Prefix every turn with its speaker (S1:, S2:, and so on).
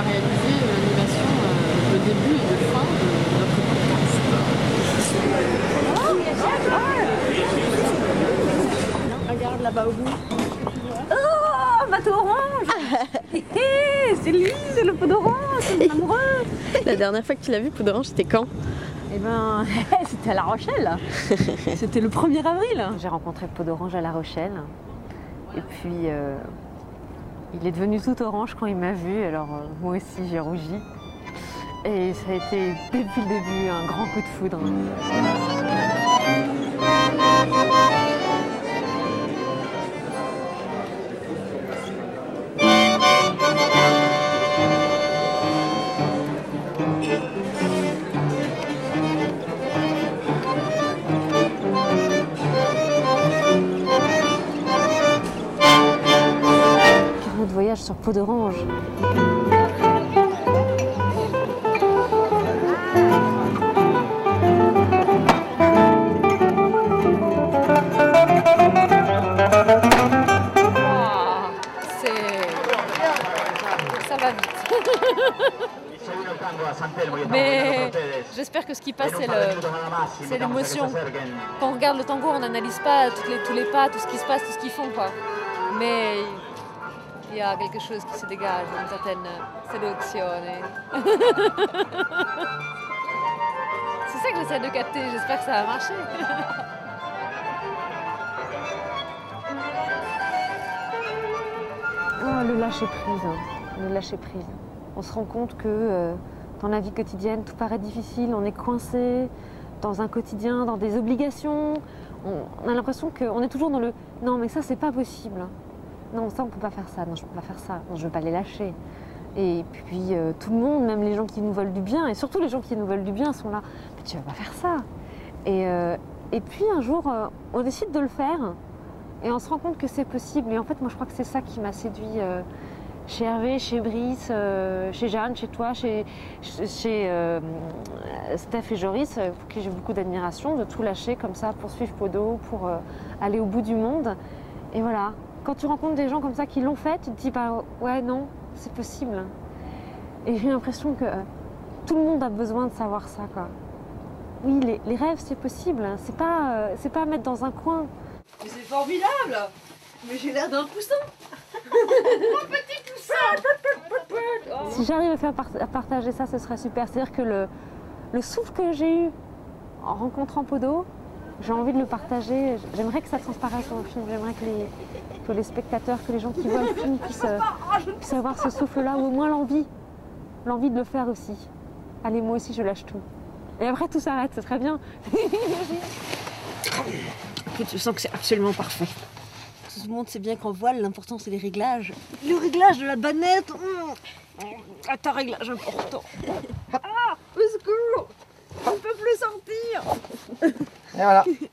S1: a réalisé l'animation, euh, le début et le fin de notre podcast.
S2: Regarde
S3: là-bas au bout.
S2: Oh, bateau orange C'est lui, le pot d'orange, c'est mon amoureux
S4: La dernière fois que tu l'as vu, pot d'orange, c'était quand?
S2: Eh ben, c'était à La Rochelle. c'était le 1er avril. J'ai rencontré Pot d'Orange à La Rochelle. Et puis, euh, il est devenu tout orange quand il m'a vu. Alors, euh, moi aussi, j'ai rougi. Et ça a été, depuis le début, un grand coup de foudre. Sur Pot d'Orange.
S5: Vite. Mais j'espère que ce qui passe, c'est l'émotion. Quand on regarde le tango, on n'analyse pas tous les pas, tout ce qui se passe, tout ce qu'ils font. Quoi. Mais il y a quelque chose qui se dégage, une certaine séduzione. c'est ça que j'essaie de capter, j'espère que ça va marcher.
S2: Oh, le lâcher prise, hein. le lâcher prise. On se rend compte que euh, dans la vie quotidienne, tout paraît difficile, on est coincé dans un quotidien, dans des obligations. On, on a l'impression qu'on est toujours dans le non, mais ça, c'est pas possible. Non, ça, on peut pas faire ça. Non, je peux pas faire ça. Non, je veux pas les lâcher. Et puis euh, tout le monde, même les gens qui nous veulent du bien, et surtout les gens qui nous veulent du bien, sont là. Mais tu vas pas faire ça. Et, euh, et puis un jour, euh, on décide de le faire. Et on se rend compte que c'est possible. Et en fait, moi, je crois que c'est ça qui m'a séduit chez Hervé, chez Brice, chez Jeanne, chez toi, chez, chez Steph et Joris, pour qui j'ai beaucoup d'admiration, de tout lâcher comme ça pour suivre Podo, pour aller au bout du monde. Et voilà, quand tu rencontres des gens comme ça qui l'ont fait, tu te dis, bah ouais, non, c'est possible. Et j'ai l'impression que euh, tout le monde a besoin de savoir ça, quoi. Oui, les, les rêves, c'est possible. hein. C'est pas, euh, c'est pas à mettre dans un coin.
S3: Mais c'est formidable Mais j'ai l'air d'un poussin
S2: Si j'arrive à faire par- à partager ça, ce serait super. C'est-à-dire que le, le souffle que j'ai eu en rencontrant Podo, j'ai envie de le partager. J'aimerais que ça transparaisse dans le film. J'aimerais que les, que les spectateurs, que les gens qui voient le film puissent, euh, puissent avoir ce souffle-là, ou au moins l'envie. L'envie de le faire aussi. Allez, moi aussi, je lâche tout. Et après, tout s'arrête, ce serait bien.
S3: Je sens que c'est absolument parfait. Tout le monde sait bien qu'en voile, l'important c'est les réglages. Le réglage de la banette mmh. Ah, ta réglage important Ah, au secours On ne peut plus sortir
S6: Et voilà.